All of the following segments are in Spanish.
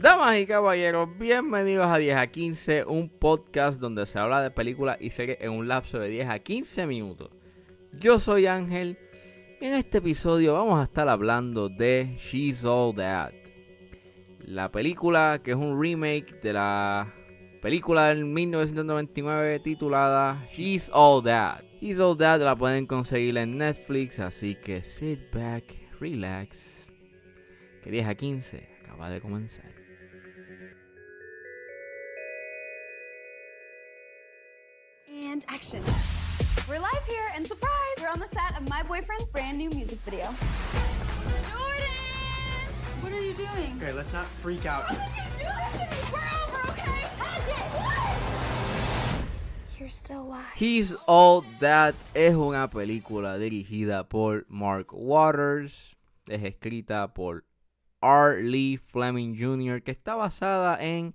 Damas y caballeros, bienvenidos a 10 a 15, un podcast donde se habla de películas y series en un lapso de 10 a 15 minutos. Yo soy Ángel y en este episodio vamos a estar hablando de She's All That. La película que es un remake de la película del 1999 titulada She's All That. She's All That la pueden conseguir en Netflix, así que sit back, relax. Que 10 a 15 acaba de comenzar. And action. We're live here, and surprise, we're on the set of my boyfriend's brand new music video. Jordan! What are you doing? Okay, let's not freak out. What are you doing? We're He's All That es una película dirigida por Mark Waters, es escrita por R. Lee Fleming Jr., que está basada en,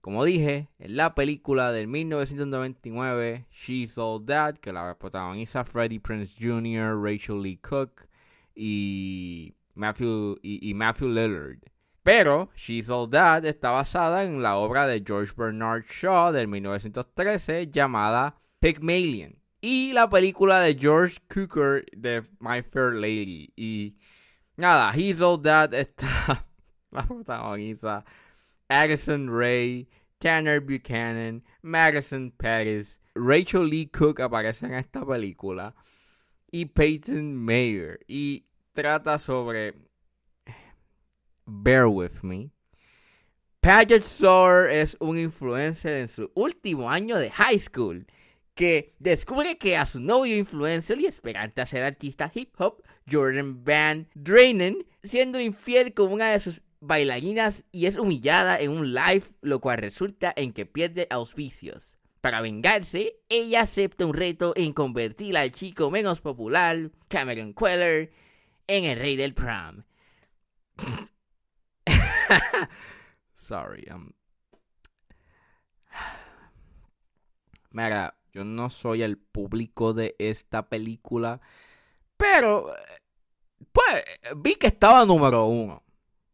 como dije, en la película del 1999, She's All That, que la protagoniza Freddie Prince Jr., Rachel Lee Cook y Matthew, y Matthew Lillard. Pero She's All That está basada en la obra de George Bernard Shaw del 1913 llamada Pygmalion y la película de George Cukor de My Fair Lady. Y nada, He's All That está la protagoniza Addison Ray, Tanner Buchanan, Madison Pettis, Rachel Lee Cook aparece en esta película y Peyton Mayer y trata sobre Bear with me. Paget Sawyer es un influencer en su último año de high school que descubre que a su novio influencer y esperante a ser artista hip hop, Jordan Van Drainen, siendo infiel con una de sus bailarinas y es humillada en un live, lo cual resulta en que pierde auspicios. Para vengarse, ella acepta un reto en convertir al chico menos popular, Cameron Queller, en el rey del prom. Sorry, I'm... Mira, yo no soy el público de esta película, pero pues vi que estaba número uno.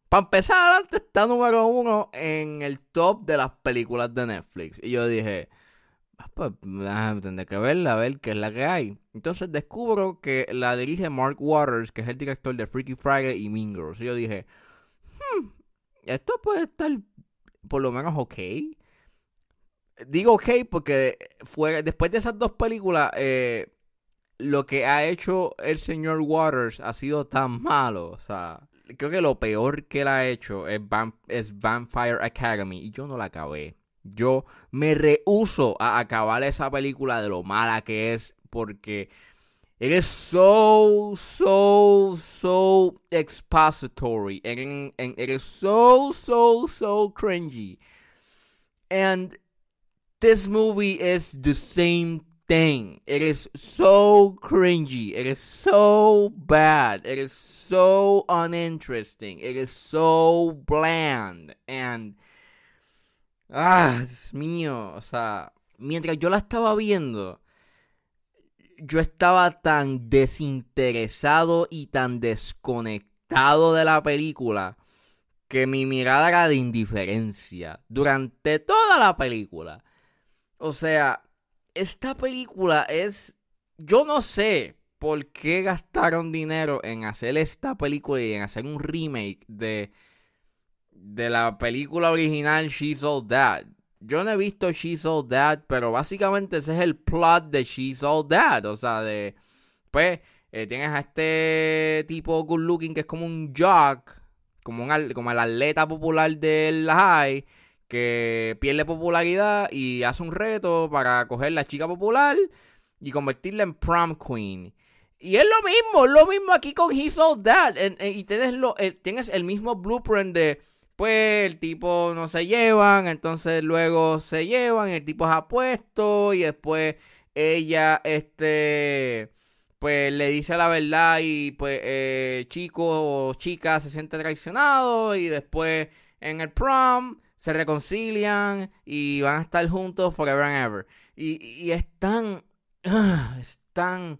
Para empezar, antes está número uno en el top de las películas de Netflix. Y yo dije, "Ah, pues tendré que verla, a ver qué es la que hay. Entonces descubro que la dirige Mark Waters, que es el director de Freaky Friday y Mean Girls. Y yo dije, esto puede estar por lo menos ok. Digo ok porque fue después de esas dos películas, eh, lo que ha hecho el señor Waters ha sido tan malo. O sea, creo que lo peor que él ha hecho es, Vam- es Vampire Academy y yo no la acabé. Yo me rehuso a acabar esa película de lo mala que es porque it is so, so, so expository. And, and it is so, so, so cringy. And this movie is the same thing. It is so cringy. It is so bad. It is so uninteresting. It is so bland. And. Ah, Dios mío. O sea, mientras yo la estaba viendo, yo estaba tan desinteresado y tan desconectado de la película que mi mirada era de indiferencia durante toda la película. O sea, esta película es... Yo no sé por qué gastaron dinero en hacer esta película y en hacer un remake de, de la película original She's All That. Yo no he visto She's All That, pero básicamente ese es el plot de She's All That. O sea, de... Pues eh, tienes a este tipo good looking que es como un jock, como, un, como el atleta popular del high que pierde popularidad y hace un reto para coger la chica popular y convertirla en prom queen. Y es lo mismo, es lo mismo aquí con He's All That. Y tienes, lo, el, tienes el mismo blueprint de, pues, el tipo no se llevan, entonces luego se llevan, el tipo es apuesto y después ella, este, pues le dice la verdad y pues eh, chico o chica se siente traicionado y después en el prom se reconcilian y van a estar juntos forever and ever. Y, y es tan... ah, es tan...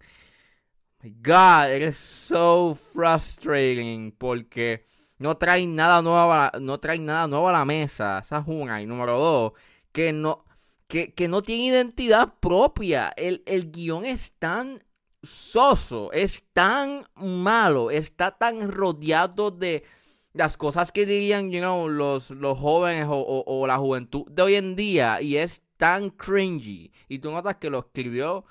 My God, eres so frustrating porque no trae nada nuevo a la, no trae nada nuevo a la mesa. Esa es una. Y número dos, que no, que, que no tiene identidad propia. El, el guion es tan soso, es tan malo, está tan rodeado de las cosas que dirían you know, los, los jóvenes o, o, o, la juventud de hoy en día y es tan cringy. Y tú notas que lo escribió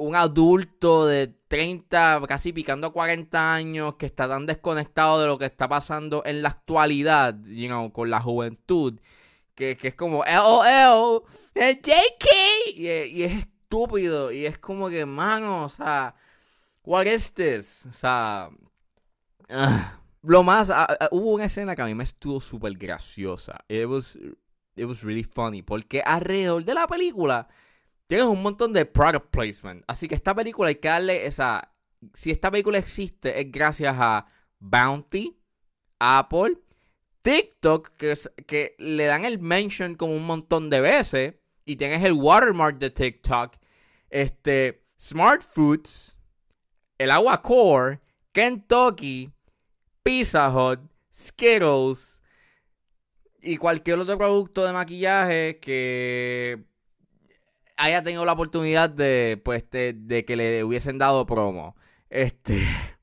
un adulto de 30, casi picando a 40 años, que está tan desconectado de lo que está pasando en la actualidad, you know, con la juventud, que, que es como LOL, JK, y, y es estúpido. Y es como que, mano, o sea, what is this? O sea, uh, lo más, uh, uh, hubo una escena que a mí me estuvo súper graciosa. It was, it was really funny. Porque alrededor de la película tienes un montón de product placement. Así que esta película hay que darle esa. Si esta película existe, es gracias a Bounty, Apple, TikTok, que, le dan el mention como un montón de veces. Y tienes el watermark de TikTok. Este. Smart Foods. El Agua Core. Kentucky. Pizza Hut. Skittles. Y cualquier otro producto de maquillaje que haya tenido la oportunidad de, pues, de, de, que le hubiesen dado promo. Este.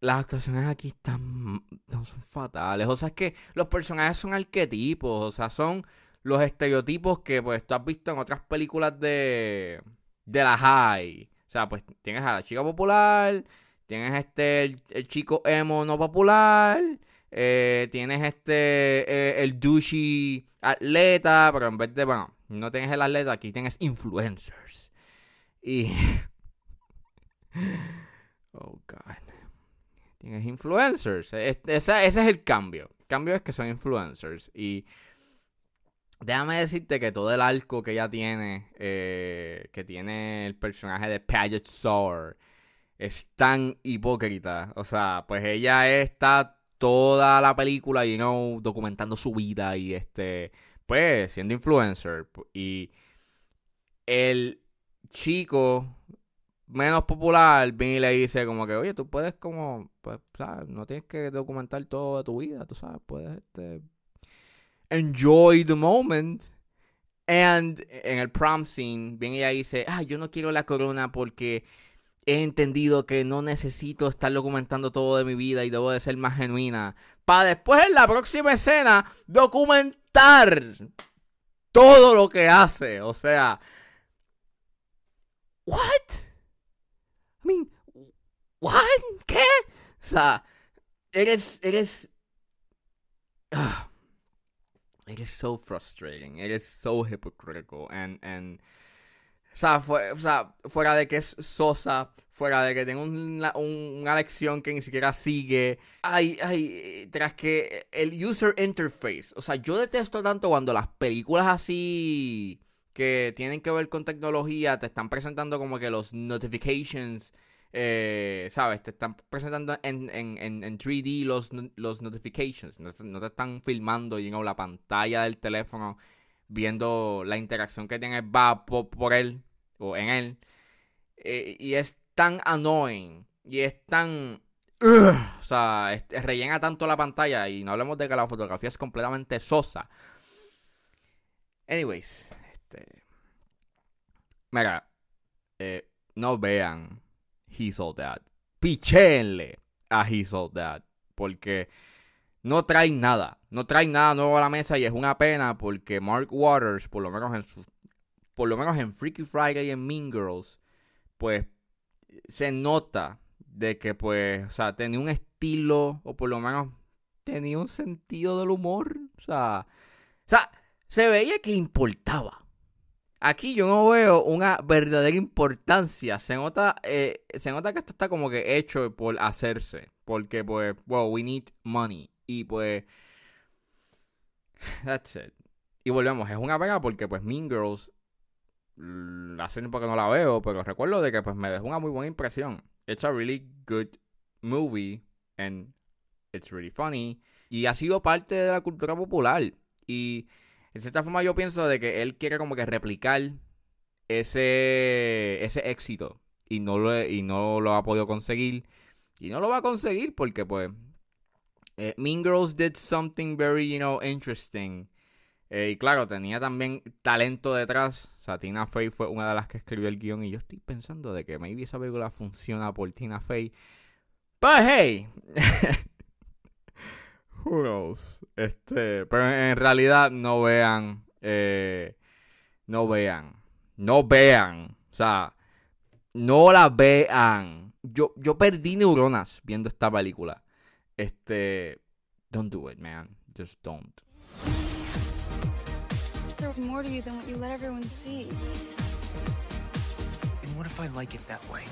Las actuaciones aquí están. Son fatales. O sea, es que los personajes son arquetipos. O sea, son los estereotipos que, pues, tú has visto en otras películas de. de la high. O sea, pues tienes a la chica popular. Tienes este. el chico emo no popular. Eh, tienes este. Eh, el douchey atleta. Pero en vez de. Bueno, no tienes el atleta, aquí tienes influencers. Y. oh, God. Tienes influencers. Ese, ese, es el cambio. El cambio es que son influencers. Y. Déjame decirte que todo el arco que ella tiene, eh, que tiene el personaje de Paget Sour, es tan hipócrita. O sea, pues ella está toda la película, you know, documentando su vida y este, pues, siendo influencer. Y el chico menos popular viene y le dice como que, oye, tú puedes como, pues. No tienes que documentar toda tu vida, tú sabes, puedes, este, enjoy the moment. And en el prom scene, viene ella y dice, ah, yo no quiero la corona porque he entendido que no necesito estar documentando todo de mi vida y debo de ser más genuina. Para después en la próxima escena documentar todo lo que hace. O sea, ¿what? I mean, ¿what? ¿Qué? O sea, eres, eres... Uh, eres so frustrating. Eres so hypocritical. And, and o sea, fue, o sea, fuera de que es sosa, fuera de que tenga una, una lección que ni siquiera sigue. Ay, ay, tras que el user interface. O sea, yo detesto tanto cuando las películas así que tienen que ver con tecnología te están presentando como que los notifications. Eh, ¿Sabes? Te están presentando en, en, en, en 3D los, los notifications. No, no, te están filmando you know, la pantalla del teléfono viendo la interacción que tiene va por, por él o en él. Eh, y es tan annoying y es tan... O sea, rellena tanto la pantalla y no hablemos de que la fotografía es completamente sosa. Anyways, este... Mira, eh, no vean He's All That. Pichenle a He's All That. Porque no trae nada. No trae nada nuevo a la mesa y es una pena porque Mark Waters, por lo menos en su, por lo menos en Freaky Friday y en Mean Girls, pues se nota de que pues, o sea, tenía un estilo o por lo menos tenía un sentido del humor, o sea, o sea, se veía que importaba. Aquí yo no veo una verdadera importancia. Se nota, eh, se nota que esto está como que hecho por hacerse. Porque, pues, well, we need money. Y pues. That's it. Y volvemos, es una pena porque, pues, Mean Girls. Hace tiempo que no la veo, pero recuerdo de que, pues, me dejó una muy buena impresión. It's a really good movie. And it's really funny. Y ha sido parte de la cultura popular. Y. En cierta forma yo pienso de que él quiere como que replicar ese, ese éxito y no, lo, y no lo ha podido conseguir. Y no lo va a conseguir porque, pues, eh, Mean Girls did something very, you know, interesting. Eh, y claro, tenía también talento detrás. O sea, Tina Fey fue una de las que escribió el guion. Y yo estoy pensando de que maybe esa película funciona por Tina Fey. But hey. Who knows? Este, pero en realidad no vean. Eh, no vean. No vean. O sea, no la vean. Yo, yo perdí neuronas viendo esta película. Este. Don't do it, man. Just don't. There's more to you than what you let everyone see. And what if I like it that way?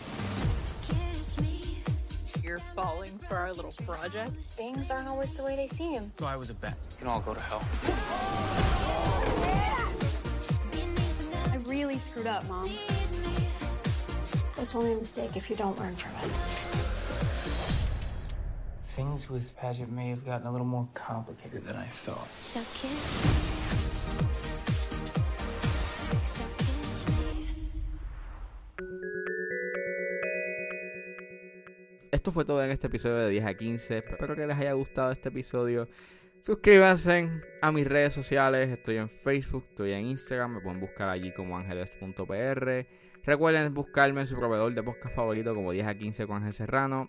You're falling for our little project. Things aren't always the way they seem. So I was a bet. You can all go to hell. I really screwed up, Mom. It's only a mistake if you don't learn from it. Things with Paget may have gotten a little more complicated than I thought. So kiss me. So kiss me. Esto fue todo en este episodio de 10 a 15. Espero que les haya gustado este episodio. Suscríbanse a mis redes sociales. Estoy en Facebook, estoy en Instagram. Me pueden buscar allí como ángeles.pr. Recuerden buscarme en su proveedor de podcast favorito como 10 a 15 con Ángel Serrano.